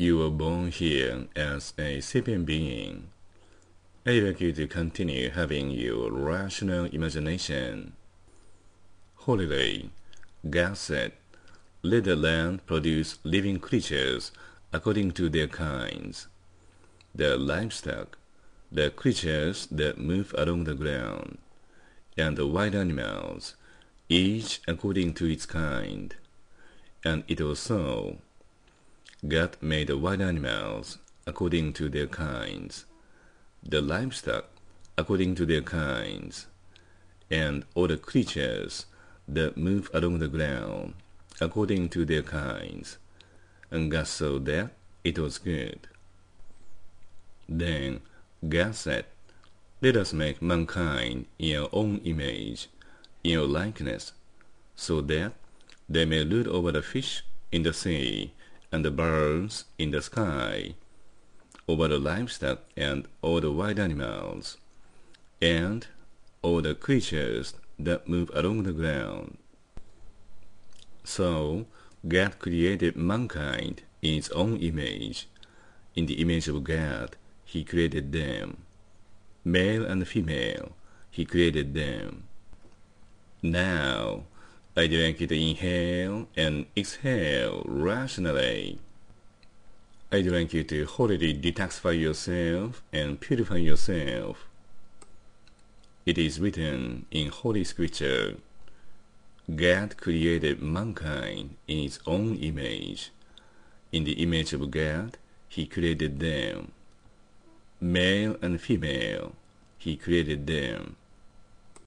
You were born here as a sapient being. I'd like you to continue having your rational imagination. Holiday, God said, let the land produce living creatures according to their kinds. The livestock, the creatures that move along the ground, and the wild animals, each according to its kind. And it was so. God made the wild animals according to their kinds, the livestock according to their kinds, and all the creatures that move along the ground according to their kinds. And God saw that it was good. Then God said, Let us make mankind in our own image, in our likeness, so that they may rule over the fish in the sea, and the birds in the sky, over the livestock and all the wild animals, and all the creatures that move along the ground. So God created mankind in his own image. In the image of God, he created them. Male and female, he created them. Now, You to inhale and exhale rationally. I'd like you to wholly detoxify yourself and purify yourself. It is written in Holy Scripture, God created mankind in his own image. In the image of God, he created them. Male and female, he created them.